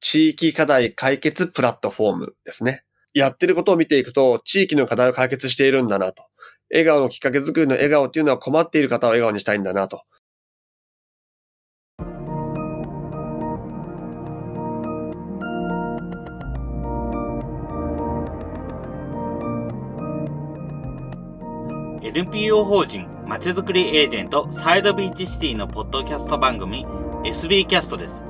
地域課題解決プラットフォームですね。やってることを見ていくと、地域の課題を解決しているんだなと。笑顔のきっかけ作りの笑顔っていうのは困っている方を笑顔にしたいんだなと。NPO 法人まちづくりエージェントサイドビーチシティのポッドキャスト番組 SB キャストです。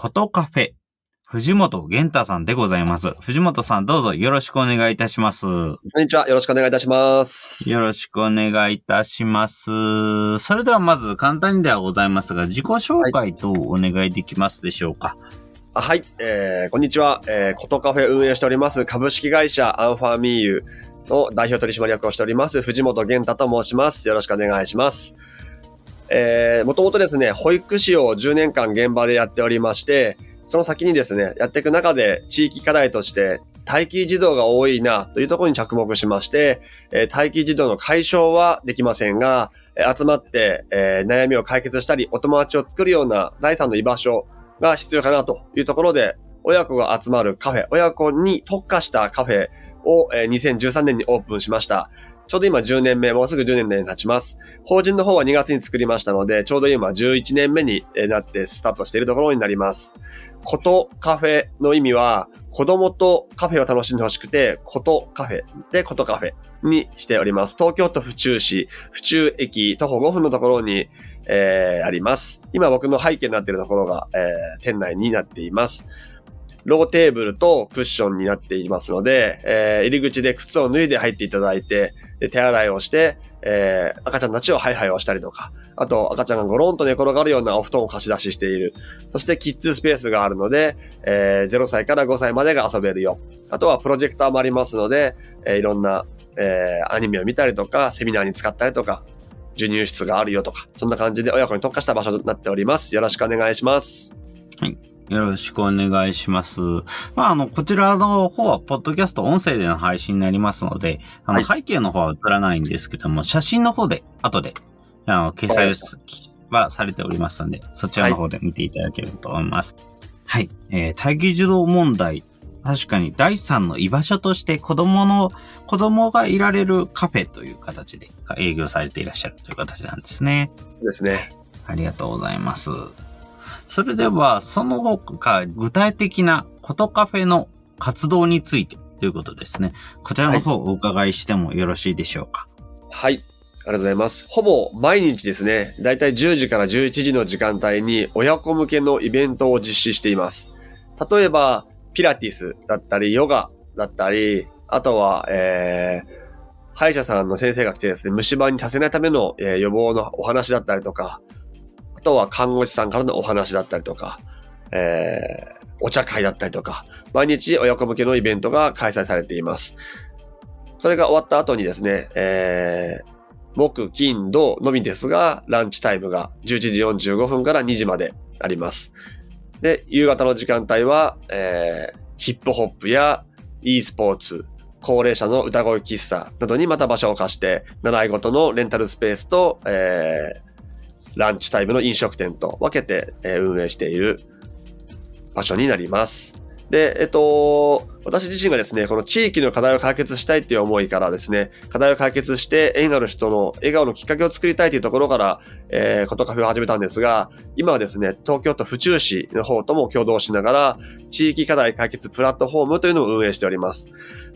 ことカフェ、藤本玄太さんでございます。藤本さんどうぞよろしくお願いいたします。こんにちは。よろしくお願いいたします。よろしくお願いいたします。それではまず簡単にではございますが、自己紹介とお願いできますでしょうか。はい、はい、えー、こんにちは。えー、ことカフェ運営しております株式会社アンファーミーユの代表取締役をしております、藤本玄太と申します。よろしくお願いします。えー、もともとですね、保育士を10年間現場でやっておりまして、その先にですね、やっていく中で地域課題として待機児童が多いなというところに着目しまして、えー、待機児童の解消はできませんが、集まって、えー、悩みを解決したり、お友達を作るような第三の居場所が必要かなというところで、親子が集まるカフェ、親子に特化したカフェを、えー、2013年にオープンしました。ちょうど今10年目、もうすぐ10年目に経ちます。法人の方は2月に作りましたので、ちょうど今11年目になってスタートしているところになります。ことカフェの意味は、子供とカフェを楽しんでほしくて、ことカフェでことカフェにしております。東京都府中市、府中駅徒歩5分のところに、えー、あります。今僕の背景になっているところが、えー、店内になっています。ローテーブルとクッションになっていますので、えー、入り口で靴を脱いで入っていただいて、で、手洗いをして、えー、赤ちゃんたちをハイハイをしたりとか、あと赤ちゃんがゴロンと寝転がるようなお布団を貸し出ししている。そしてキッズスペースがあるので、えー、0歳から5歳までが遊べるよ。あとはプロジェクターもありますので、えー、いろんな、えー、アニメを見たりとか、セミナーに使ったりとか、授乳室があるよとか、そんな感じで親子に特化した場所となっております。よろしくお願いします。はい。よろしくお願いします。まあ、あの、こちらの方は、ポッドキャスト音声での配信になりますので、あの、背景の方は映らないんですけども、写真の方で、後で、あの、掲載はされておりますので、そちらの方で見ていただければと思います。はい。はい、えー、待機児童問題。確かに第三の居場所として子供の、子供がいられるカフェという形で営業されていらっしゃるという形なんですね。ですね。ありがとうございます。それでは、その他、具体的なことカフェの活動についてということですね。こちらの方をお伺いしてもよろしいでしょうか。はい。ありがとうございます。ほぼ毎日ですね、だいたい10時から11時の時間帯に親子向けのイベントを実施しています。例えば、ピラティスだったり、ヨガだったり、あとは、えー、歯医者さんの先生が来てですね、虫歯にさせないための、えー、予防のお話だったりとか、あとは看護師さんからのお話だったりとか、えー、お茶会だったりとか、毎日親子向けのイベントが開催されています。それが終わった後にですね、えー、木、金、土のみですが、ランチタイムが11時45分から2時まであります。で、夕方の時間帯は、えー、ヒップホップや e スポーツ、高齢者の歌声喫茶などにまた場所を貸して、習い事のレンタルスペースと、えー、ランチタイムの飲食店と分けて、え運営している場所になります。で、えっと、私自身がですね、この地域の課題を解決したいっていう思いからですね、課題を解決して縁ある人の笑顔のきっかけを作りたいというところから、えー、ことカフェを始めたんですが、今はですね、東京都府中市の方とも共同しながら、地域課題解決プラットフォームというのを運営しております。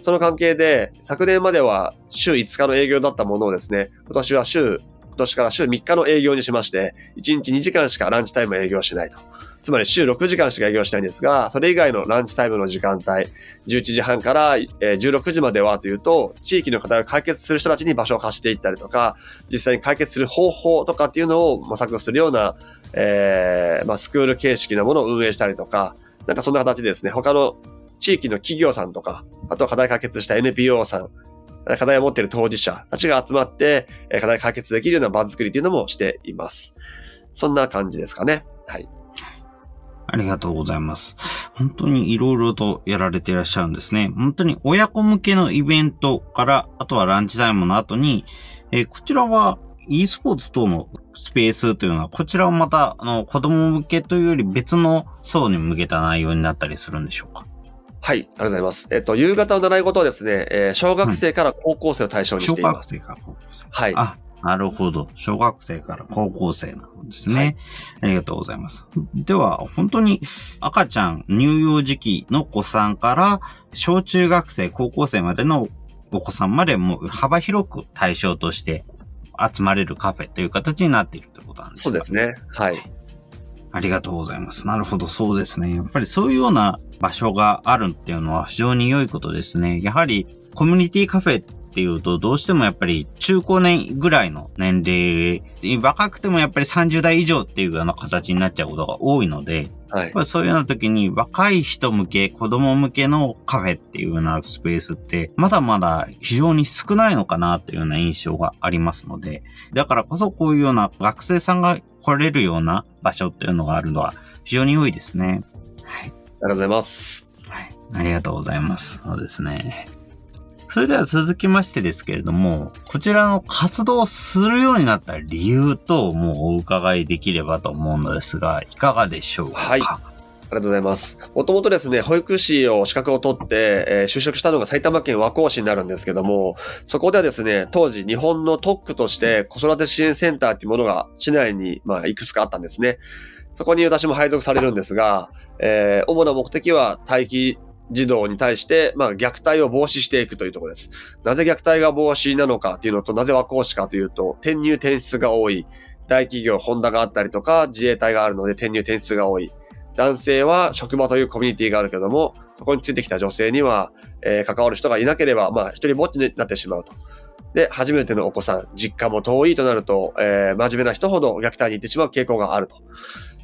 その関係で、昨年までは週5日の営業だったものをですね、今年は週今年から週3日の営業にしまして、1日2時間しかランチタイム営業しないと。つまり週6時間しか営業しないんですが、それ以外のランチタイムの時間帯、11時半から16時まではというと、地域の課題を解決する人たちに場所を貸していったりとか、実際に解決する方法とかっていうのを模索するような、えー、まあ、スクール形式のものを運営したりとか、なんかそんな形でですね、他の地域の企業さんとか、あとは課題解決した NPO さん、課題を持っている当事者たちが集まって、課題解決できるような場作りというのもしています。そんな感じですかね。はい。ありがとうございます。本当に色々とやられていらっしゃるんですね。本当に親子向けのイベントから、あとはランチタイムの後に、えー、こちらは e スポーツ等のスペースというのは、こちらはまた、あの、子供向けというより別の層に向けた内容になったりするんでしょうか？はい、ありがとうございます。えっと、夕方の習い事はですね、えー、小学生から高校生を対象にしています。小学生から高校生。はい。あ、なるほど。小学生から高校生なんですね。はい、ありがとうございます。では、本当に赤ちゃん乳幼児期の子さんから、小中学生、高校生までのお子さんまでも幅広く対象として集まれるカフェという形になっているということなんですそうですね。はい。ありがとうございます。なるほど、そうですね。やっぱりそういうような場所があるっていうのは非常に良いことですね。やはりコミュニティカフェっていうと、どうしてもやっぱり中高年ぐらいの年齢、若くてもやっぱり30代以上っていうような形になっちゃうことが多いので、はい、そういうような時に若い人向け、子供向けのカフェっていうようなスペースって、まだまだ非常に少ないのかなというような印象がありますので、だからこそこういうような学生さんが来れるような場所っていうのがあるのは非常に良いですね。はい。ありがとうございます。はい。ありがとうございます。そうですね。それでは続きましてですけれども、こちらの活動をするようになった理由ともうお伺いできればと思うのですが、いかがでしょうか？はい。ありがとうございます。もともとですね、保育士を資格を取って、えー、就職したのが埼玉県和光市になるんですけども、そこではですね、当時日本の特区として子育て支援センターっていうものが市内に、まあ、いくつかあったんですね。そこに私も配属されるんですが、えー、主な目的は待機児童に対して、まあ、虐待を防止していくというところです。なぜ虐待が防止なのかというのと、なぜ和光市かというと、転入転出が多い。大企業、ホンダがあったりとか、自衛隊があるので転入転出が多い。男性は職場というコミュニティがあるけども、そこについてきた女性には、えー、関わる人がいなければ、まあ、一人ぼっちになってしまうと。で、初めてのお子さん、実家も遠いとなると、えー、真面目な人ほど虐待に行ってしまう傾向があると。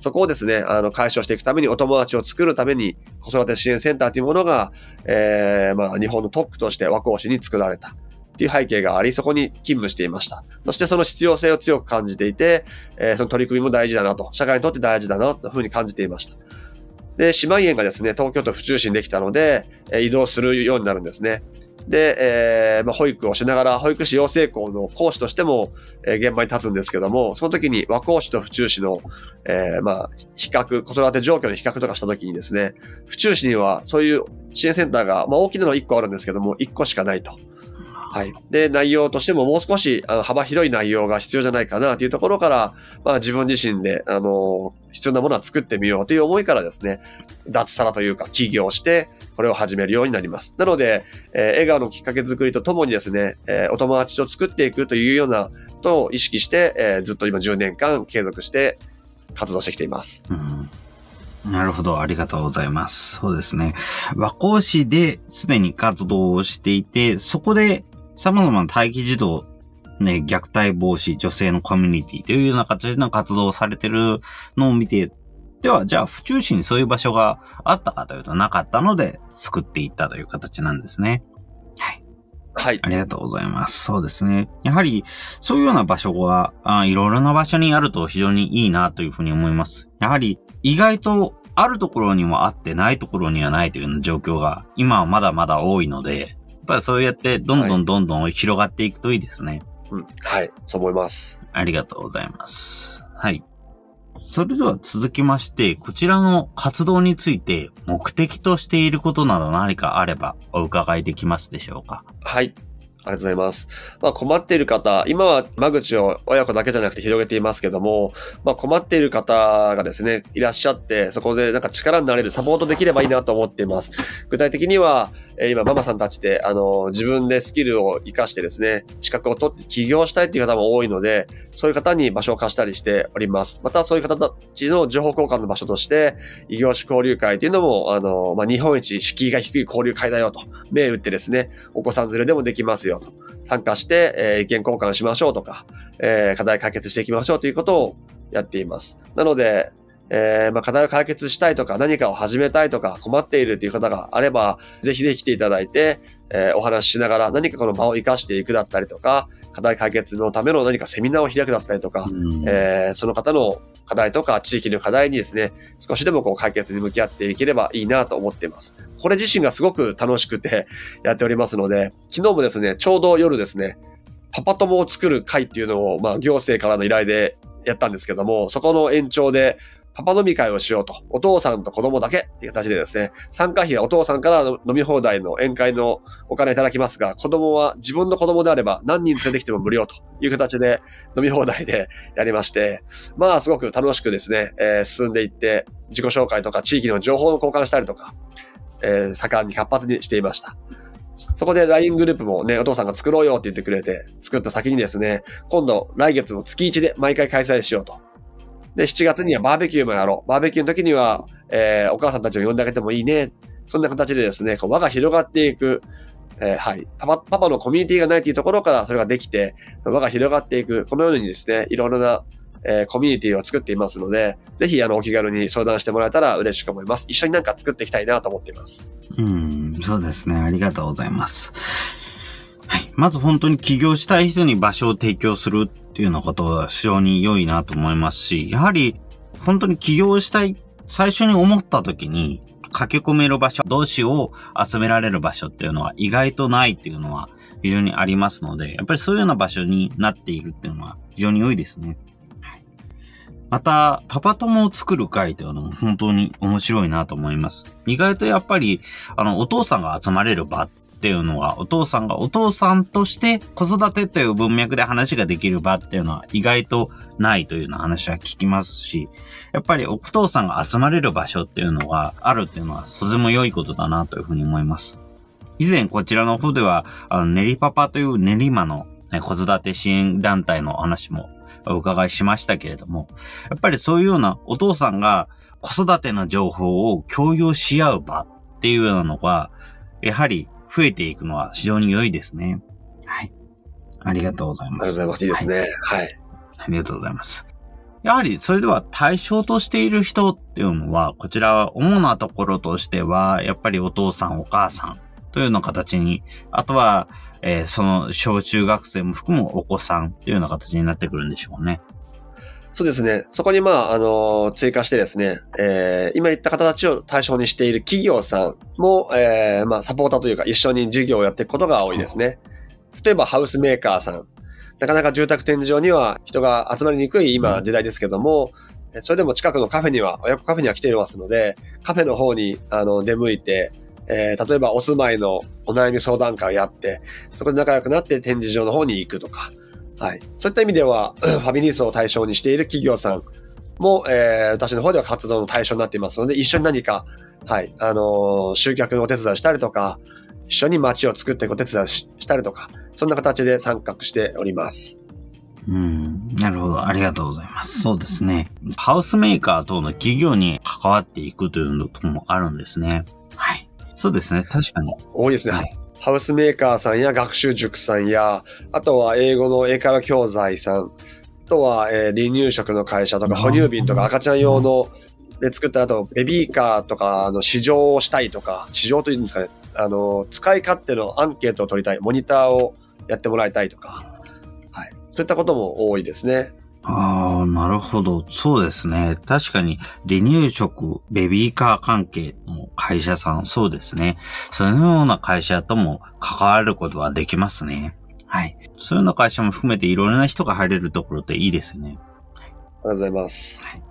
そこをですね、あの、解消していくためにお友達を作るために、子育て支援センターというものが、えー、まあ、日本のトップとして和光市に作られた。っていう背景があり、そこに勤務していました。そしてその必要性を強く感じていて、えー、その取り組みも大事だなと、社会にとって大事だなというふうに感じていました。で、姉妹園がですね、東京都府中市にできたので、えー、移動するようになるんですね。で、えー、まあ、保育をしながら、保育士養成校の講師としても、えー、現場に立つんですけども、その時に和光市と府中市の、えー、まあ、比較、子育て状況の比較とかした時にですね、府中市にはそういう支援センターが、まあ、大きなのは1個あるんですけども、1個しかないと。はい。で、内容としてももう少しあの幅広い内容が必要じゃないかなというところから、まあ自分自身で、あの、必要なものは作ってみようという思いからですね、脱サラというか起業して、これを始めるようになります。なので、えー、笑顔のきっかけ作りとともにですね、えー、お友達と作っていくというようなことを意識して、えー、ずっと今10年間継続して活動してきています。うんなるほど。ありがとうございます。そうですね。和光市ですでに活動をしていて、そこで様々な待機児童、ね、虐待防止、女性のコミュニティというような形の活動をされてるのを見て、では、じゃあ、府中市にそういう場所があったかというとなかったので、作っていったという形なんですね。はい。はい。ありがとうございます。そうですね。やはり、そういうような場所が、あいろいろな場所にあると非常にいいなというふうに思います。やはり、意外とあるところにもあってないところにはないというような状況が今はまだまだ多いので、ぱりそうやってどんどんどんどん広がっていくといいですね。はい、うん。はい。そう思います。ありがとうございます。はい。それでは続きまして、こちらの活動について目的としていることなど何かあればお伺いできますでしょうか？はい。ありがとうございます。まあ困っている方、今は間口を親子だけじゃなくて広げていますけども、まあ困っている方がですね、いらっしゃって、そこでなんか力になれるサポートできればいいなと思っています。具体的には、え今ママさんたちで、あの、自分でスキルを活かしてですね、資格を取って起業したいっていう方も多いので、そういう方に場所を貸したりしております。またそういう方たちの情報交換の場所として、異業種交流会というのも、あの、まあ、日本一敷居が低い交流会だよと、銘打ってですね、お子さん連れでもできますよと。参加して、えー、意見交換しましょうとか、えー、課題解決していきましょうということをやっています。なので、えー、まあ、課題を解決したいとか、何かを始めたいとか、困っているという方があれば、ぜひぜひ来ていただいて、えー、お話ししながら何かこの場を活かしていくだったりとか、課題解決のための何かセミナーを開くだったりとか、うん、えー、その方の課題とか地域の課題にですね、少しでもこう解決に向き合っていければいいなと思っています。これ自身がすごく楽しくて やっておりますので、昨日もですね、ちょうど夜ですね、パパ友を作る会っていうのを、まあ、行政からの依頼でやったんですけども、そこの延長で、パパ飲み会をしようと。お父さんと子供だけっていう形でですね、参加費はお父さんから飲み放題の宴会のお金いただきますが、子供は自分の子供であれば何人連れてきても無料という形で飲み放題でやりまして、まあすごく楽しくですね、えー、進んでいって、自己紹介とか地域の情報の交換したりとか、えー、盛んに活発にしていました。そこで LINE グループもね、お父さんが作ろうよって言ってくれて、作った先にですね、今度来月も月1で毎回開催しようと。で、7月にはバーベキューもやろう。バーベキューの時には、えー、お母さんたちを呼んであげてもいいね。そんな形でですね、こう輪が広がっていく、えー、はい。パパ、パパのコミュニティがないというところからそれができて、輪が広がっていく。このようにですね、いろいろな、えー、コミュニティを作っていますので、ぜひ、あの、お気軽に相談してもらえたら嬉しく思います。一緒になんか作っていきたいなと思っています。うん、そうですね。ありがとうございます。はい。まず本当に起業したい人に場所を提供するっていうようなことは非常に良いなと思いますし、やはり本当に起業したい、最初に思った時に駆け込める場所、同志を集められる場所っていうのは意外とないっていうのは非常にありますので、やっぱりそういうような場所になっているっていうのは非常に良いですね。また、パパ友を作る会というのも本当に面白いなと思います。意外とやっぱり、あの、お父さんが集まれる場っっていうのは、お父さんがお父さんとして子育てという文脈で話ができる場っていうのは意外とないというような話は聞きますし、やっぱりお父さんが集まれる場所っていうのがあるっていうのはとても良いことだなというふうに思います。以前こちらの方では、あの、練りパパという練馬の子育て支援団体の話もお伺いしましたけれども、やっぱりそういうようなお父さんが子育ての情報を共有し合う場っていうようなのが、やはり増えていくのは非常に良いですね。はい。ありがとうございます。ありがとうございます。いいですね。はい。ありがとうございます。やはり、それでは対象としている人っていうのは、こちらは主なところとしては、やっぱりお父さん、お母さんというような形に、あとは、えー、その小中学生も含むお子さんというような形になってくるんでしょうね。そうですね。そこにまあ、あの、追加してですね、えー、今言った方たちを対象にしている企業さんも、えー、まあ、サポーターというか一緒に事業をやっていくことが多いですね。例えば、ハウスメーカーさん。なかなか住宅展示場には人が集まりにくい今時代ですけども、それでも近くのカフェには、親子カフェには来ていますので、カフェの方に、あの、出向いて、えー、例えばお住まいのお悩み相談会をやって、そこで仲良くなって展示場の方に行くとか、はい。そういった意味では、ファミリー層を対象にしている企業さんも、えー、私の方では活動の対象になっていますので、一緒に何か、はい、あのー、集客のお手伝いしたりとか、一緒に街を作ってお手伝いしたりとか、そんな形で参画しております。うん、なるほど。ありがとうございます。そうですね。ハウスメーカー等の企業に関わっていくというのともあるんですね。はい。そうですね。確かに。多いですね。はい。ハウスメーカーさんや学習塾さんや、あとは英語の英会話教材さん、あとは、えー、離乳食の会社とか、哺乳瓶とか赤ちゃん用ので作った後、ベビーカーとかの試乗をしたいとか、試乗というんですかね、あの、使い勝手のアンケートを取りたい、モニターをやってもらいたいとか、はい。そういったことも多いですね。ああ、なるほど。そうですね。確かに、離乳食、ベビーカー関係の会社さん、そうですね。そのような会社とも関わることはできますね。はい。そういうような会社も含めていろいろな人が入れるところっていいですね。ありがとうございます。はい。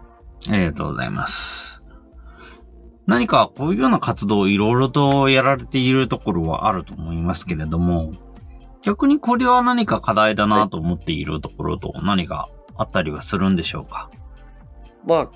ありがとうございます。何かこういうような活動をいろいろとやられているところはあると思いますけれども、逆にこれは何か課題だなと思っているところと何かあったりはするんでしょうか？まあ、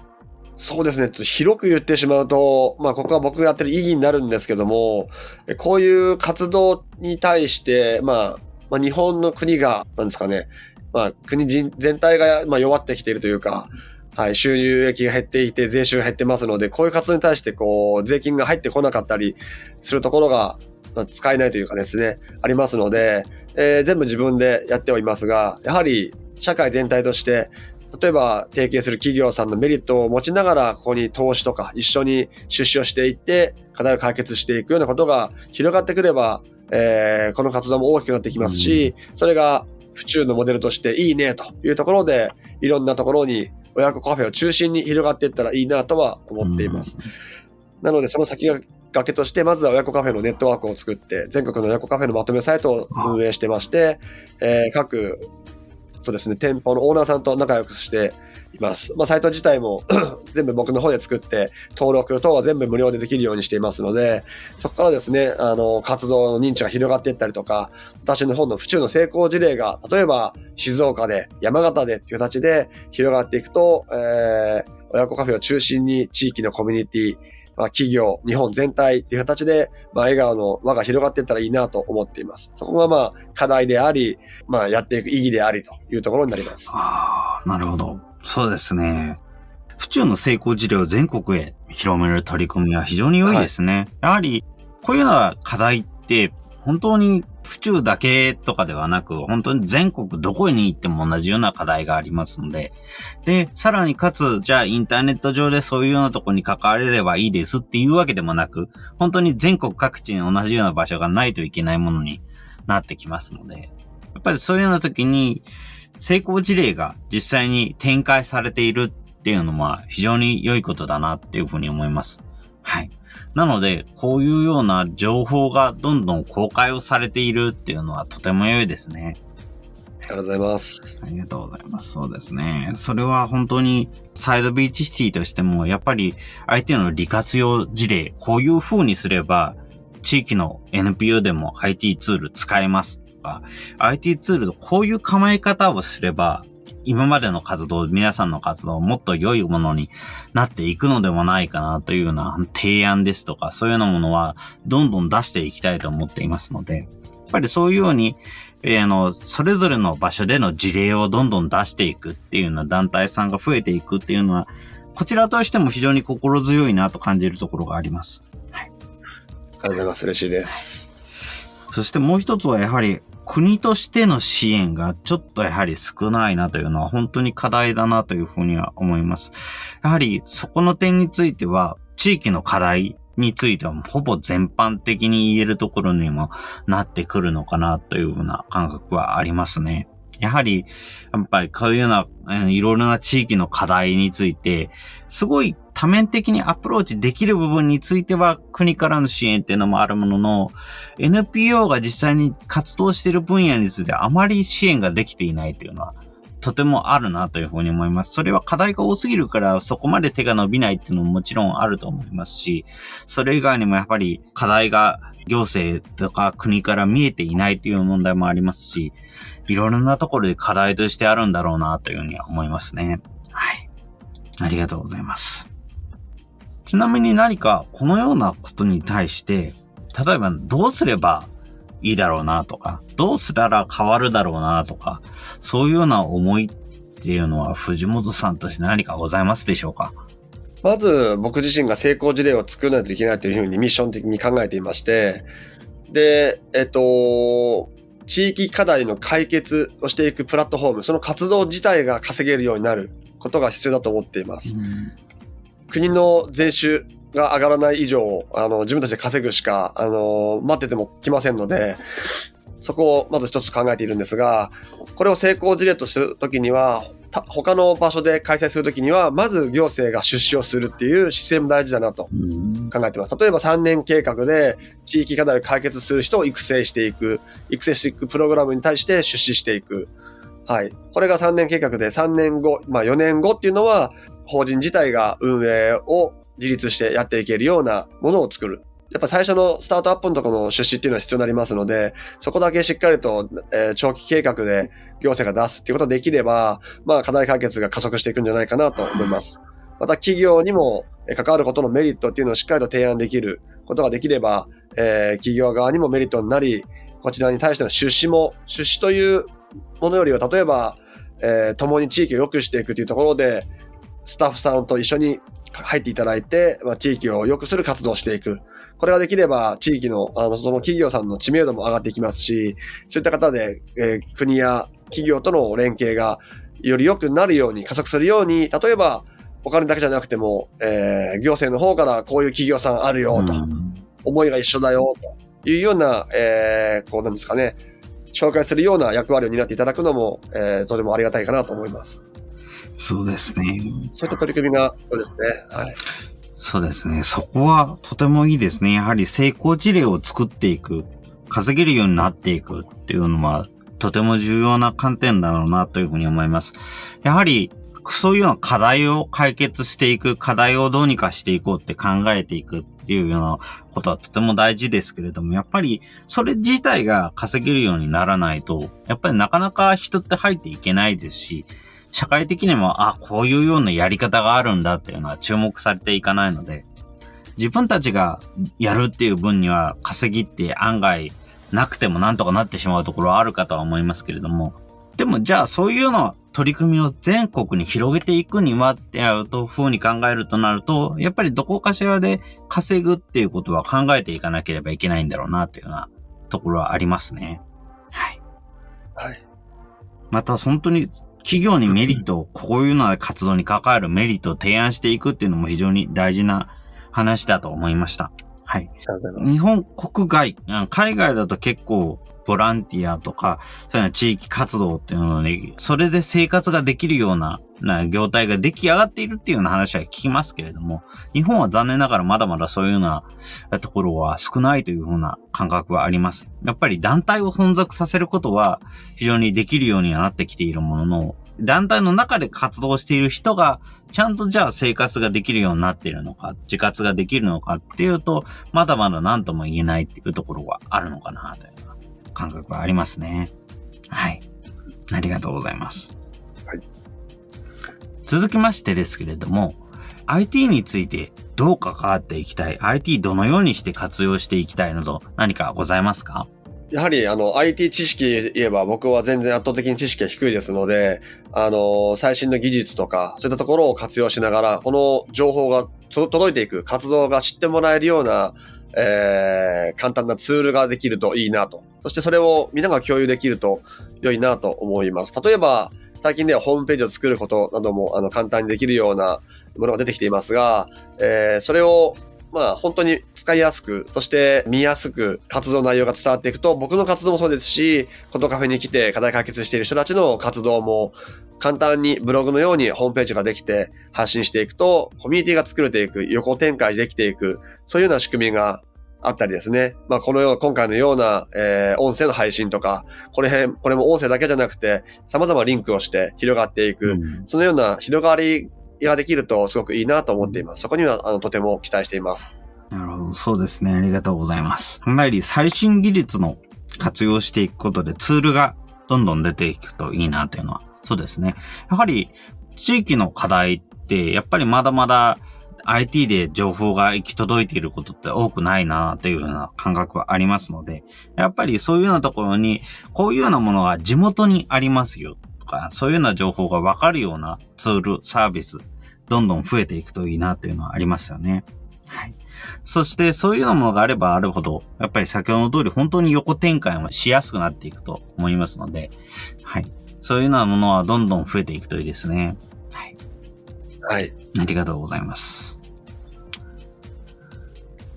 そうですね。広く言ってしまうと、まあ、ここは僕がやってる意義になるんですけども、こういう活動に対して、まあ、まあ、日本の国が、なんですかね、まあ、国全体が、まあ、弱ってきているというか、はい、収入益が減っていて、税収が減ってますので、こういう活動に対して、こう、税金が入ってこなかったりするところが、まあ、使えないというかですね、ありますので、えー、全部自分でやっておりますが、やはり社会全体として、例えば提携する企業さんのメリットを持ちながら、ここに投資とか一緒に出資をしていって、課題を解決していくようなことが広がってくれば、えー、この活動も大きくなってきますし、それが府中のモデルとしていいねというところで、いろんなところに親子カフェを中心に広がっていったらいいなとは思っています。なので、その先駆けとして、まずは親子カフェのネットワークを作って、全国の親子カフェのまとめサイトを運営してまして、えー、各そうですね、店舗のオーナーさんと仲良くしています。まあ、サイト自体も 全部僕の方で作って、登録等は全部無料でできるようにしていますので、そこからですね、あの、活動の認知が広がっていったりとか、私の方の府中の成功事例が、例えば静岡で、山形でっていう形で広がっていくと、えー、親子カフェを中心に地域のコミュニティ、まあ、企業、日本全体っていう形で、まあ、笑顔の輪が広がっていったらいいなと思っています。そこがまあ、課題であり、まあ、やっていく意義でありというところになります。ああ、なるほど。そうですね。府中の成功事例を全国へ広める取り組みは非常に良いですね。はい、やはり、こういうような課題って、本当に府中だけとかではなく、本当に全国どこに行っても同じような課題がありますので、で、さらにかつ、じゃあインターネット上でそういうようなとこに関われればいいですっていうわけでもなく、本当に全国各地に同じような場所がないといけないものになってきますので、やっぱりそういうような時に、成功事例が実際に展開されているっていうのは非常に良いことだなっていうふうに思います。はい。なので、こういうような情報がどんどん公開をされているっていうのはとても良いですね。ありがとうございます。ありがとうございます。そうですね。それは本当にサイドビーチシティとしても、やっぱり相手の利活用事例、こういう風にすれば、地域の NPO でも IT ツール使えますとか、IT ツールとこういう構え方をすれば、今までの活動、皆さんの活動をもっと良いものになっていくのではないかなというような提案ですとか、そういうようなものはどんどん出していきたいと思っていますので、やっぱりそういうように、えー、あの、それぞれの場所での事例をどんどん出していくっていうような団体さんが増えていくっていうのは、こちらとしても非常に心強いなと感じるところがあります。はい。ありがとうございます。嬉しいです。そしてもう一つはやはり、国としての支援がちょっとやはり少ないなというのは本当に課題だなというふうには思います。やはりそこの点については地域の課題についてはほぼ全般的に言えるところにもなってくるのかなというような感覚はありますね。やはり、やっぱりこういうような、いろいろな地域の課題について、すごい多面的にアプローチできる部分については国からの支援っていうのもあるものの、NPO が実際に活動している分野についてあまり支援ができていないというのは、とてもあるなというふうに思います。それは課題が多すぎるからそこまで手が伸びないっていうのももちろんあると思いますし、それ以外にもやっぱり課題が行政とか国から見えていないという問題もありますし、いろいろなところで課題としてあるんだろうなというふうには思いますね。はい。ありがとうございます。ちなみに何かこのようなことに対して、例えばどうすればいいだろうなとか、どうしたら変わるだろうなとか、そういうような思いっていうのは藤本さんとして何かございますでしょうか？まず僕自身が成功事例を作らないといけないというふうにミッション的に考えていまして、で、えっと、地域課題の解決をしていくプラットフォーム、その活動自体が稼げるようになることが必要だと思っています。国の税収が上がらない以上、あの、自分たちで稼ぐしか、あの、待ってても来ませんので、そこをまず一つ考えているんですが、これを成功事例とするときには、他の場所で開催するときには、まず行政が出資をするっていう姿勢も大事だなと考えてます。例えば3年計画で地域課題を解決する人を育成していく、育成していくプログラムに対して出資していく。はい。これが3年計画で3年後、まあ4年後っていうのは、法人自体が運営を自立してやっていけるようなものを作る。やっぱ最初のスタートアップのところの出資っていうのは必要になりますので、そこだけしっかりと、え、長期計画で行政が出すっていうことができれば、まあ課題解決が加速していくんじゃないかなと思います。また企業にも関わることのメリットっていうのをしっかりと提案できることができれば、えー、企業側にもメリットになり、こちらに対しての出資も、出資というものよりは、例えば、えー、共に地域を良くしていくというところで、スタッフさんと一緒に入っていただいて、まあ、地域を良くする活動をしていく。これができれば、地域の、あの、その企業さんの知名度も上がっていきますし、そういった方で、えー、国や企業との連携がより良くなるように、加速するように、例えば、お金だけじゃなくても、えー、行政の方からこういう企業さんあるよ、と、思いが一緒だよ、というような、えー、こうなんですかね、紹介するような役割を担っていただくのも、えー、とてもありがたいかなと思います。そうですね。そういった取り組みが、そうですね。はい。そうですね。そこはとてもいいですね。やはり成功事例を作っていく、稼げるようになっていくっていうのは、とても重要な観点だろうなというふうに思います。やはり、そういうような課題を解決していく、課題をどうにかしていこうって考えていくっていうようなことはとても大事ですけれども、やっぱりそれ自体が稼げるようにならないと、やっぱりなかなか人って入っていけないですし、社会的にも、あ、こういうようなやり方があるんだっていうのは注目されていかないので、自分たちがやるっていう分には稼ぎって案外なくてもなんとかなってしまうところはあるかとは思いますけれども、でもじゃあそういうような取り組みを全国に広げていくにはってやると、風に考えるとなると、やっぱりどこかしらで稼ぐっていうことは考えていかなければいけないんだろうなっていうようなところはありますね。はい。はい。また本当に企業にメリット、こういうの活動に関わるメリットを提案していくっていうのも非常に大事な話だと思いました。はい。日本国外、海外だと結構ボランティアとか、そういうの地域活動っていうのに、それで生活ができるような、な業態が出来上がっているっていうような話は聞きますけれども、日本は残念ながらまだまだそういうようなところは少ないというふうな感覚はあります。やっぱり団体を存続させることは非常にできるようにはなってきているものの、団体の中で活動している人が、ちゃんとじゃあ生活ができるようになっているのか、自活ができるのかっていうと、まだまだ何とも言えないっていうところはあるのかなという感覚はありますね。はい。ありがとうございます。はい。続きましてですけれども、IT についてどう関わっていきたい ?IT どのようにして活用していきたいなど何かございますか？やはり、あの、IT 知識言えば僕は全然圧倒的に知識が低いですので、あの、最新の技術とか、そういったところを活用しながら、この情報が届いていく、活動が知ってもらえるような、えー、簡単なツールができるといいなと。そしてそれをみんなが共有できると良いなと思います。例えば、最近ではホームページを作ることなども、あの、簡単にできるようなものが出てきていますが、えー、それをまあ本当に使いやすく、そして見やすく活動内容が伝わっていくと、僕の活動もそうですし、コトカフェに来て課題解決している人たちの活動も簡単にブログのようにホームページができて発信していくと、コミュニティが作れていく、横展開できていく、そういうような仕組みがあったりですね。まあ、このよう、今回のような、えー、音声の配信とか、これ辺、これも音声だけじゃなくて、様々リンクをして広がっていく、うん、そのような広がりができるとすごくいいなと思っています。そこには、あの、とても期待しています。なるほど。そうですね。ありがとうございます。考えり最新技術の活用していくことでツールがどんどん出ていくといいなというのは、そうですね。やはり、地域の課題って、やっぱりまだまだ IT で情報が行き届いていることって多くないなというような感覚はありますので、やっぱりそういうようなところに、こういうようなものが地元にありますよとか、そういうような情報がわかるようなツール、サービス、どんどん増えていくといいなというのはありますよね。はい。そしてそういうようなものがあればあるほど、やっぱり先ほどの通り本当に横展開もしやすくなっていくと思いますので、はい。そういうようなものはどんどん増えていくといいですね。はい。はい。ありがとうございます。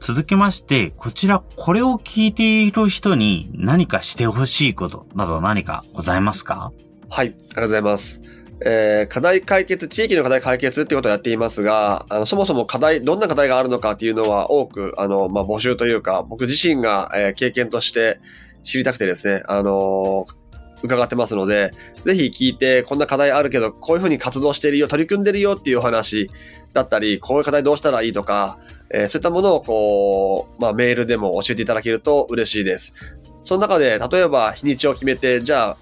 続きまして、こちら、これを聞いている人に何かしてほしいことなど何かございますか？はい、ありがとうございます。えー、課題解決、地域の課題解決ってことをやっていますが、あの、そもそも課題、どんな課題があるのかっていうのは多く、あの、まあ、募集というか、僕自身が、えー、経験として知りたくてですね、あのー、伺ってますので、ぜひ聞いて、こんな課題あるけど、こういうふうに活動してるよ、取り組んでるよっていうお話だったり、こういう課題どうしたらいいとか、えー、そういったものをこう、まあ、メールでも教えていただけると嬉しいです。その中で、例えば日にちを決めて、じゃあ、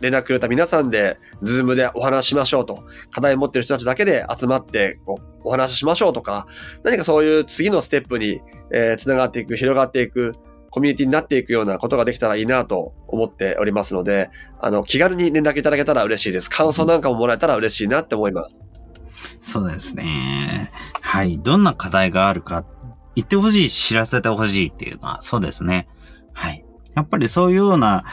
連絡くれた皆さんで、ズームでお話ししましょうと。課題を持ってる人たちだけで集まっておお話ししましょうとか、何かそういう次のステップに、えー、繋がっていく、広がっていく、コミュニティになっていくようなことができたらいいなと思っておりますので、あの、気軽に連絡いただけたら嬉しいです。感想なんかももらえたら嬉しいなって思います。そうですね。はい。どんな課題があるか、言ってほしい、知らせてほしいっていうのは、そうですね。はい。やっぱりそういうような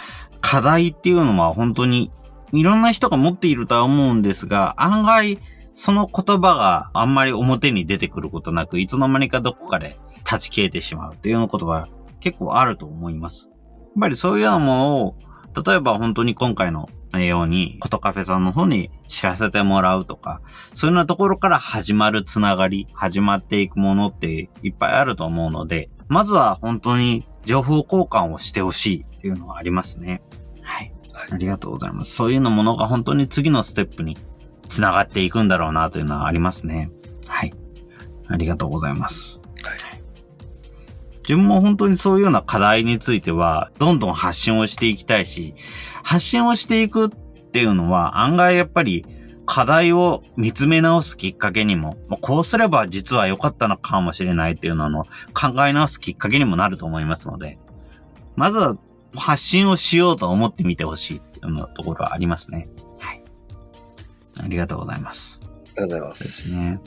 課題っていうのは本当にいろんな人が持っているとは思うんですが、案外、その言葉があんまり表に出てくることなく、いつの間にかどこかで立ち消えてしまうっていうようなことは結構あると思います。やっぱりそういうようなものを、例えば本当に今回のように、コトカフェさんの方に知らせてもらうとか、そういうようなところから始まるつながり、始まっていくものっていっぱいあると思うので、まずは本当に情報交換をしてほしいっていうのはありますね。はい。ありがとうございます。そういうのものが本当に次のステップに繋がっていくんだろうなというのはありますね。はい。ありがとうございます。はい。自分も本当にそういうような課題については、どんどん発信をしていきたいし、発信をしていくっていうのは案外やっぱり課題を見つめ直すきっかけにも、こうすれば実は良かったのかもしれないっていうのの考え直すきっかけにもなると思いますので、まずは発信をしようと思ってみてほしいっていうところはありますね。はい。ありがとうございます。ありがとうございます。ですね。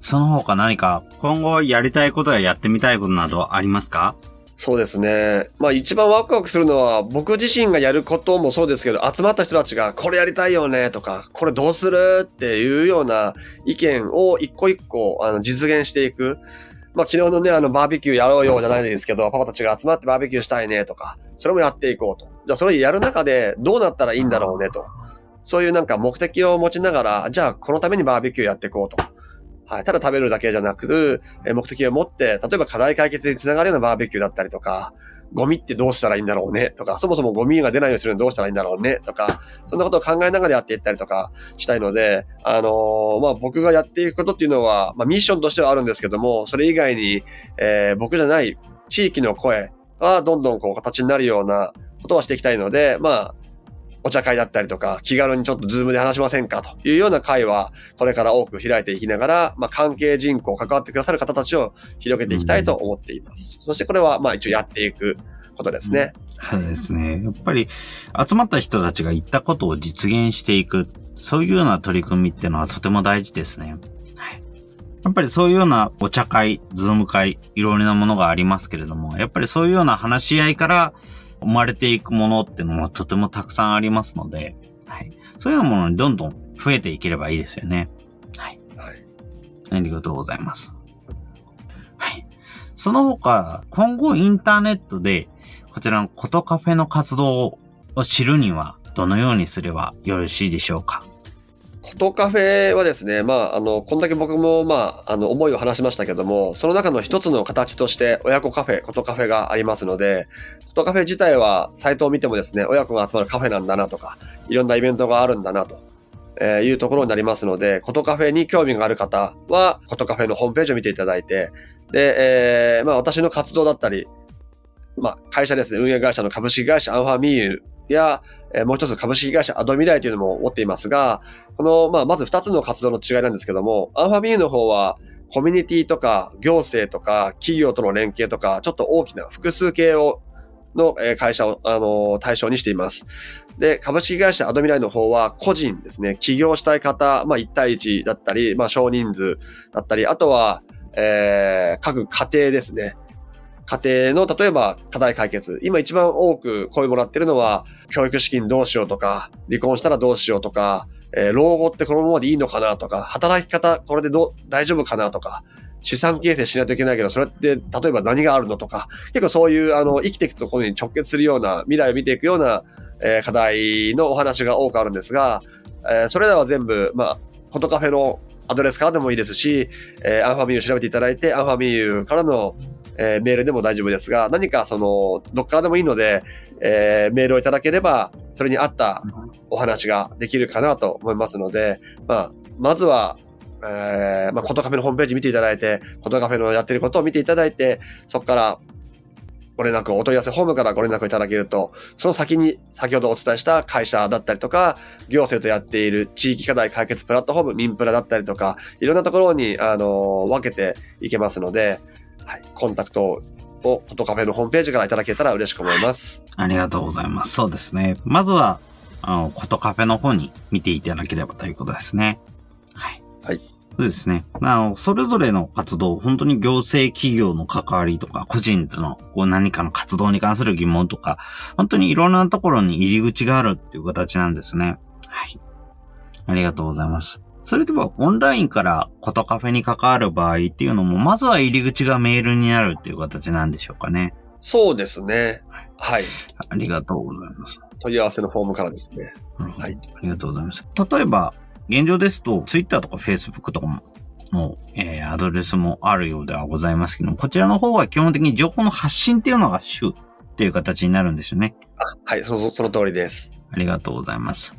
その他何か今後やりたいことややってみたいことなどありますか？そうですね。まあ一番ワクワクするのは僕自身がやることもそうですけど、集まった人たちがこれやりたいよねとか、これどうするっていうような意見を一個一個あの実現していく。まあ昨日のね、あのバーベキューやろうよじゃないですけど、パパたちが集まってバーベキューしたいねとか、それもやっていこうと。じゃあそれやる中でどうなったらいいんだろうねと。そういうなんか目的を持ちながら、じゃあこのためにバーベキューやっていこうと。はい。ただ食べるだけじゃなく、目的を持って、例えば課題解決につながるようなバーベキューだったりとか、ゴミってどうしたらいいんだろうね？とか、そもそもゴミが出ないようにするのどうしたらいいんだろうね？とか、そんなことを考えながらやっていったりとかしたいので、あのー、まあ、僕がやっていくことっていうのは、まあ、ミッションとしてはあるんですけども、それ以外に、えー、僕じゃない地域の声はどんどんこう形になるようなことはしていきたいので、まあ、お茶会だったりとか、気軽にちょっとズームで話しませんか？というような会は、これから多く開いていきながら、まあ、関係人口、関わってくださる方たちを広げていきたいと思っています。そしてこれは、まあ一応やっていくことですね。そうですね。やっぱり、集まった人たちが言ったことを実現していく、そういうような取り組みっていうのはとても大事ですね。やっぱりそういうようなお茶会、ズーム会、いろいろなものがありますけれども、やっぱりそういうような話し合いから、生まれていくものっていうのもとてもたくさんありますので、はい。そういうものにどんどん増えていければいいですよね。はい。はい。ありがとうございます。はい。その他、今後インターネットで、こちらのコトカフェの活動を知るには、どのようにすればよろしいでしょうか？コトカフェはですね、まあ、あの、こんだけ僕も、まあ、あの、思いを話しましたけども、その中の一つの形として、親子カフェ、コトカフェがありますので、コトカフェ自体は、サイトを見てもですね、親子が集まるカフェなんだなとか、いろんなイベントがあるんだなと。えー、いうところになりますので、コトカフェに興味がある方は、コトカフェのホームページを見ていただいて、で、えー、まあ私の活動だったり、まあ会社ですね、運営会社の株式会社アンファミーユや、えー、もう一つ株式会社アドミライというのも持っていますが、この、まあ、まず二つの活動の違いなんですけども、アンファミーユの方は、コミュニティとか、行政とか、企業との連携とか、ちょっと大きな複数形を、の会社を、あの対象にしています。で、株式会社アドミライの方は、個人ですね、起業したい方、まあ、1対1だったり、まあ、少人数だったり、あとは、えー、各家庭ですね。家庭の、例えば課題解決。今一番多く声もらってるのは、教育資金どうしようとか、離婚したらどうしようとか、えー、老後ってこのままでいいのかなとか、働き方これでど大丈夫かなとか、資産形成しないといけないけど、それって例えば何があるのとか、結構そういうあの生きていくところに直結するような、未来を見ていくような、えー、課題のお話が多くあるんですが、えー、それらは全部、まあ、コトカフェのアドレスからでもいいですし、えー、アンファミユ調べていただいて、アンファミユからの、えー、メールでも大丈夫ですが、何かその、どっからでもいいので、えー、メールをいただければ、それに合ったお話ができるかなと思いますので、まあ、まずは、えー、まあ、コトカフェのホームページ見ていただいて、コトカフェのやってることを見ていただいて、そこからご連絡、お問い合わせホームからご連絡いただけると、その先に先ほどお伝えした会社だったりとか、行政とやっている地域課題解決プラットフォーム、民プラだったりとか、いろんなところに、あの分けていけますので、はい、コンタクトをフォトカフェのホームページからいただけたら嬉しく思います。ありがとうございます。そうですね。まずは、あの、コトカフェの方に見ていただければということですね。そうですね。まあ、それぞれの活動、本当に行政企業の関わりとか、個人とのこう何かの活動に関する疑問とか、本当にいろんなところに入り口があるっていう形なんですね。はい。ありがとうございます。それでは、オンラインからコトカフェに関わる場合っていうのも、まずは入り口がメールになるっていう形なんでしょうかね。そうですね。はい。ありがとうございます。問い合わせのフォームからですね。はい。ありがとうございます。例えば、現状ですと、Twitter とか Facebook とかも、もう、えー、アドレスもあるようではございますけども、こちらの方は基本的に情報の発信っていうのが主っていう形になるんですよね。あはい、その、その通りです。ありがとうございます。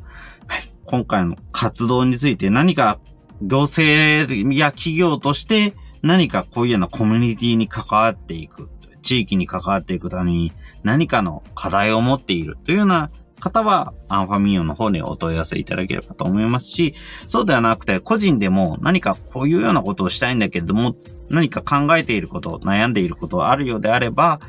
はい。今回の活動について何か行政や企業として何かこういうようなコミュニティに関わっていく、地域に関わっていくために何かの課題を持っているというような方は、アンファミオの方にお問い合わせいただければと思いますし、そうではなくて、個人でも何かこういうようなことをしたいんだけれども、何か考えていること、悩んでいることがあるようであれば、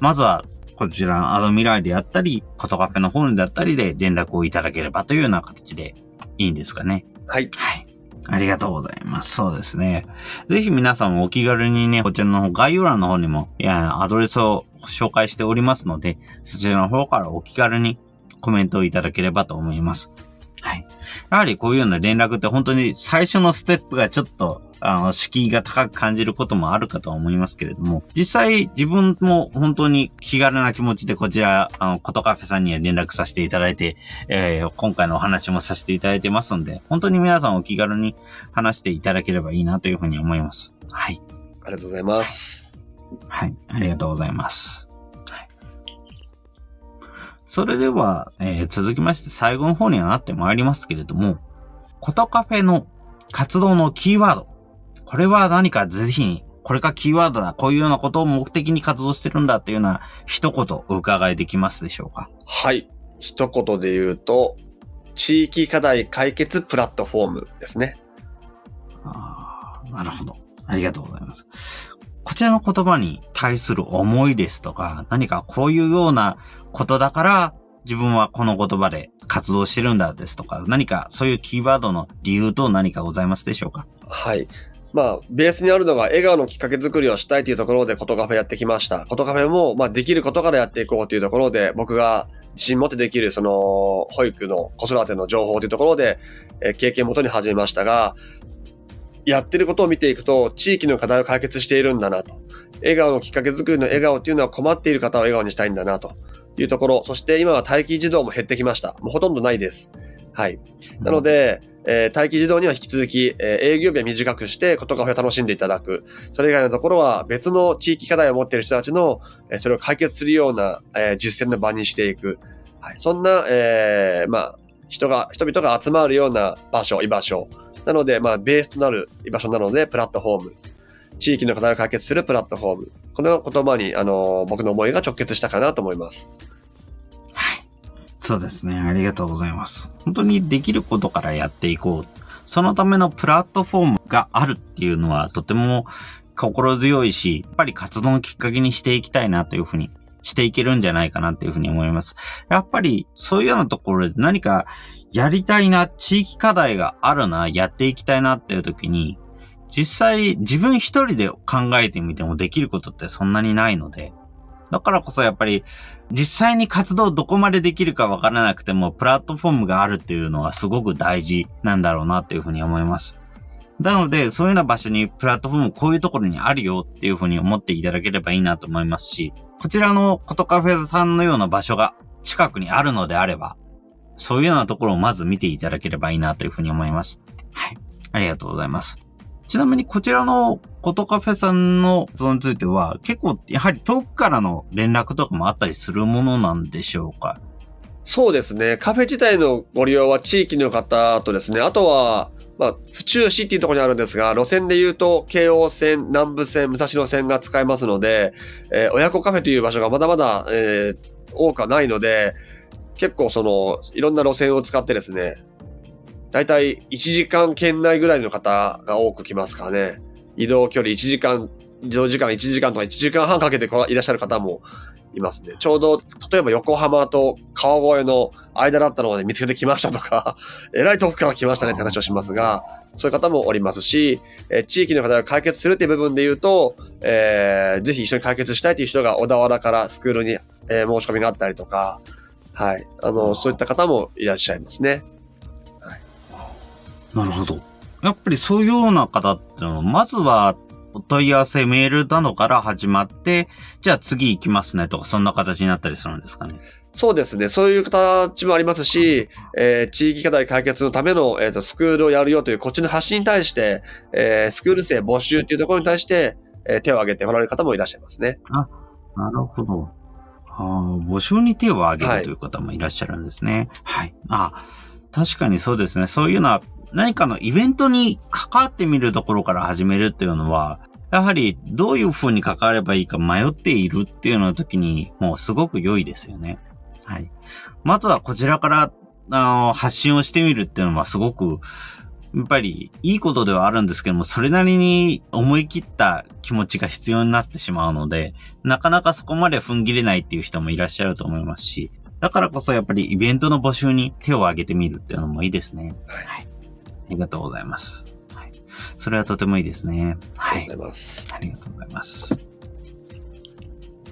まずは、こちらのアドミライであったり、コトカフェの方にだったりで連絡をいただければというような形でいいんですかね。はい。はい。ありがとうございます。そうですね。ぜひ皆さんもお気軽にね、こちらの概要欄の方にも、いや、アドレスを紹介しておりますので、そちらの方からお気軽にコメントをいただければと思います。はい。やはりこういうような連絡って本当に最初のステップがちょっと、あの、敷居が高く感じることもあるかと思いますけれども、実際自分も本当に気軽な気持ちでこちら、あの、コトカフェさんには連絡させていただいて、えー、今回のお話もさせていただいてますので、本当に皆さんお気軽に話していただければいいなというふうに思います。はい。ありがとうございます。はい。ありがとうございます。それでは、えー、続きまして最後の方にはなってまいりますけれども、コトカフェの活動のキーワード。これは何かぜひ、これがキーワードだ、こういうようなことを目的に活動してるんだっていうような一言お伺いできますでしょうか？はい。一言で言うと、地域課題解決プラットフォームですね。ああ、なるほど。ありがとうございます。こちらの言葉に対する思いですとか、何かこういうようなことだから、自分はこの言葉で活動してるんだですとか、何かそういうキーワードの理由と何かございますでしょうか？はい。まあ、ベースにあるのが笑顔のきっかけ作りをしたいというところで、コトカフェやってきました。コトカフェも、まあ、できることからやっていこうというところで、僕が自信持ってできる、その、保育の子育ての情報というところで、え経験元に始めましたが、やってることを見ていくと、地域の課題を解決しているんだなと。笑顔のきっかけ作りの笑顔っていうのは困っている方を笑顔にしたいんだなと。いうところ、そして今は待機児童も減ってきました。もうほとんどないです。はい。なので、えー、待機児童には引き続き、えー、営業日は短くして、ことカフェを楽しんでいただく。それ以外のところは別の地域課題を持っている人たちの、えー、それを解決するような、えー、実践の場にしていく。はい。そんな、えー、まあ、人が、人々が集まるような場所、居場所。なので、まあ、ベースとなる居場所なので、プラットフォーム。地域の課題を解決するプラットフォーム。この言葉に、あの、僕の思いが直結したかなと思います。はい。そうですね。ありがとうございます。本当にできることからやっていこう。そのためのプラットフォームがあるっていうのはとても心強いし、やっぱり活動のきっかけにしていきたいなというふうにしていけるんじゃないかなっていうふうに思います。やっぱりそういうようなところで何かやりたいな、地域課題があるな、やっていきたいなっていう時に、実際自分一人で考えてみてもできることってそんなにないので、だからこそやっぱり実際に活動どこまでできるかわからなくてもプラットフォームがあるっていうのはすごく大事なんだろうなっていうふうに思います。なので、そういうような場所にプラットフォームこういうところにあるよっていうふうに思っていただければいいなと思いますし、こちらのコトカフェさんのような場所が近くにあるのであれば、そういうようなところをまず見ていただければいいなというふうに思います。はい。ありがとうございます。ちなみにこちらのコトカフェさんのそについては結構やはり遠くからの連絡とかもあったりするものなんでしょうか？そうですね。カフェ自体のご利用は地域の方とですね、あとは、まあ、府中市っていうところにあるんですが、路線で言うと、京王線、南武線、武蔵野線が使えますので、えー、親子カフェという場所がまだまだ、えー、多くはないので、結構その、いろんな路線を使ってですね、だいたい1時間圏内ぐらいの方が多く来ますかね。移動距離1時間、移動時間1時間とか1時間半かけていらっしゃる方もいますね。ちょうど、例えば横浜と川越の間だったので見つけてきましたとか、えらい遠くから来ましたねって話をしますが、そういう方もおりますし、えー地域の課題を解決するっていう部分で言うと、えーぜひ一緒に解決したいという人が小田原からスクールに、えー申し込みがあったりとか、はい。あの、そういった方もいらっしゃいますね。なるほど。やっぱりそういうような方ってのは、まずはお問い合わせメールなどから始まって、じゃあ次行きますねとか、そんな形になったりするんですかね。そうですね。そういう形もありますし、えー地域課題解決のための、えーとスクールをやるよというこっちの発信に対して、えースクール生募集っていうところに対して、えー手を挙げておられる方もいらっしゃいますね。なるほど。あー募集に手を挙げはいるという方もいらっしゃるんですね。はい。あ、確かにそうですね。そういうのは、何かのイベントに関わってみるところから始めるっていうのは、やはりどういう風に関わればいいか迷っているっていうような時に、もうすごく良いですよね。はい。まずはこちらから、あの、発信をしてみるっていうのはすごく、やっぱりいいことではあるんですけども、それなりに思い切った気持ちが必要になってしまうので、なかなかそこまで踏ん切れないっていう人もいらっしゃると思いますし、だからこそやっぱりイベントの募集に手を挙げてみるっていうのもいいですね。はいありがとうございます。はい。それはとてもいいですね。はいありがとう。ございます。ありがとうございます。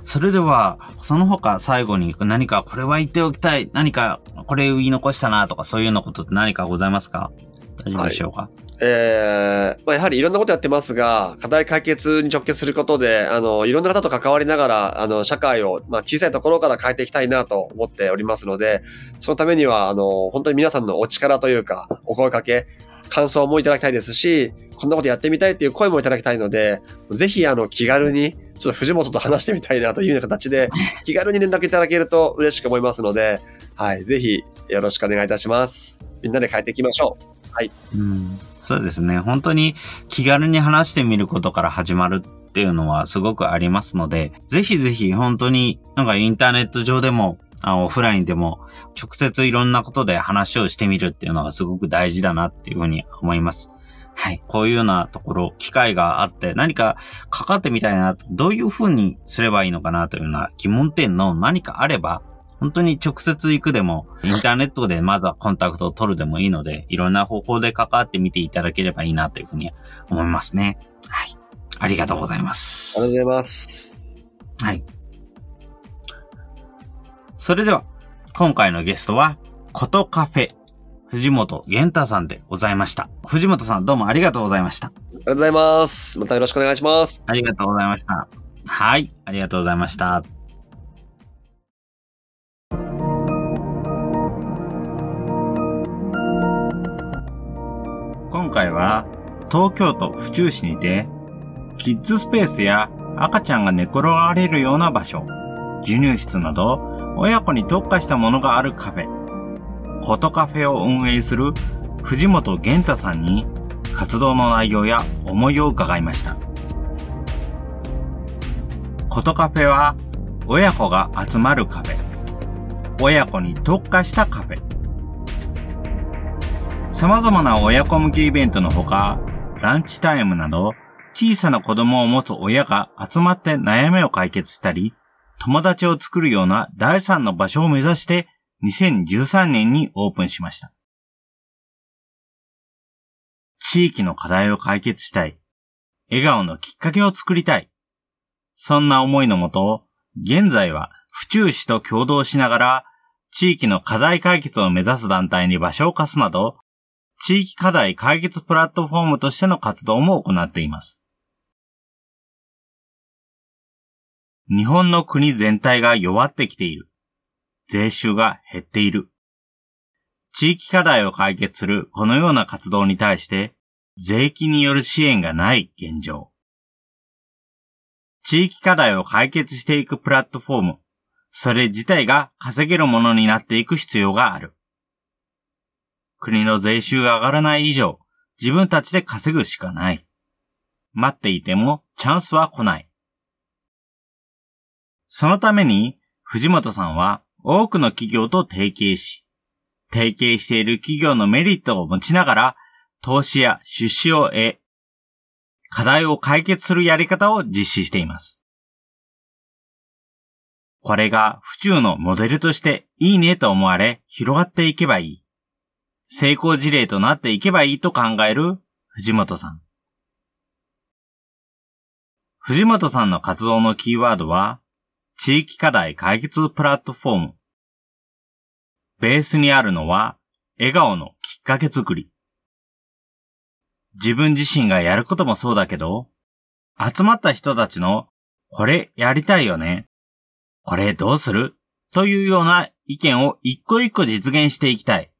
それでは、その他最後に何かこれは言っておきたい、何かこれ言い残したなとかそういうようなことって何かございますか？大丈夫でしょうか、えーまあ、やはりいろんなことやってますが、課題解決に直結することで、あの、いろんな方と関わりながら、あの、社会を、まあ、小さいところから変えていきたいなと思っておりますので、そのためには、あの、本当に皆さんのお力というか、お声かけ、感想もいただきたいですし、こんなことやってみたいっていう声もいただきたいので、ぜひ、あの、気軽に、ちょっと藤本と話してみたいなというような形で、気軽に連絡いただけると嬉しく思いますので、はい、ぜひ、よろしくお願いいたします。みんなで変えていきましょう。うんそうですね。本当に気軽に話してみることから始まるっていうのはすごくありますので、ぜひぜひ本当になんかインターネット上でも、あオフラインでも直接いろんなことで話をしてみるっていうのがすごく大事だなっていうふうに思います。はい。こういうようなところ、機会があって何かかかってみたいな、どういうふうにすればいいのかなというような疑問点の何かあれば、本当に直接行くでも、インターネットでまずはコンタクトを取るでもいいので、いろんな方法で関わってみていただければいいなというふうに思いますね。はい。ありがとうございまあす。りがとうございます。はい。それでは、今回のゲストは、ことカフェ、藤本玄太さんでございました。藤本さんどうもありがとうございました。ありがとうございます。またよろしくお願いします。ありがとうございました。はい。ありがとうございました。今回は東京都府中市にてキッズスペースや赤ちゃんが寝転がれるような場所、授乳室など親子に特化したものがあるカフェ、コトカフェを運営する藤本玄太さんに活動の内容や思いを伺いました。コトカフェは親子が集まるカフェ。親子に特化したカフェ。様々な親子向けイベントのほか、ランチタイムなど小さな子供を持つ親が集まって悩みを解決したり、友達を作るような第三の場所を目指して2013年にオープンしました。地域の課題を解決したい。笑顔のきっかけを作りたい。そんな思いのもと、現在は府中市と共同しながら、地域の課題解決を目指す団体に場所を貸すなど、地域課題解決プラットフォームとしての活動も行っています。日本の国全体が弱ってきている。税収が減っている。地域課題を解決するこのような活動に対して、税金による支援がない現状。地域課題を解決していくプラットフォーム、それ自体が稼げるものになっていく必要がある。国の税収が上がらない以上、自分たちで稼ぐしかない。待っていてもチャンスは来ない。そのために、藤本さんは多くの企業と提携し、提携している企業のメリットを持ちながら、投資や出資を得、課題を解決するやり方を実施しています。これが府中のモデルとしていいねと思われ広がっていけばいい。成功事例となっていけばいいと考える藤本さん。藤本さんの活動のキーワードは、地域課題解決プラットフォーム。ベースにあるのは、笑顔のきっかけ作り。自分自身がやることもそうだけど、集まった人たちの、これやりたいよね。これどうする？というような意見を一個一個実現していきたい。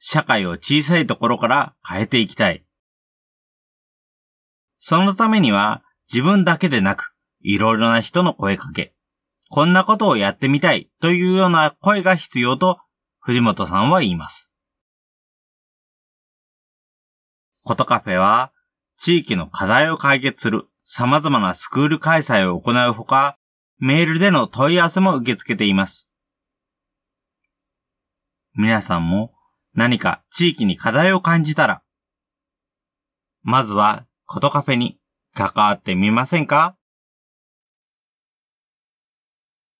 社会を小さいところから変えていきたい。そのためには自分だけでなく、いろいろな人の声かけ、こんなことをやってみたいというような声が必要と藤本さんは言います。ことカフェは地域の課題を解決する様々なスクール開催を行うほか、メールでの問い合わせも受け付けています。皆さんも何か地域に課題を感じたら、まずはコトカフェに関わってみませんか？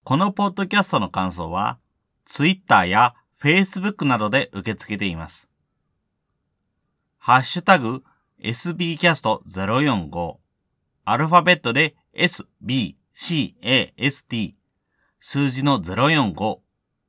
このポッドキャストの感想は、Twitter や Facebook などで受け付けています。ハッシュタグ sbcast045 アルファベットで sb cast 数字の045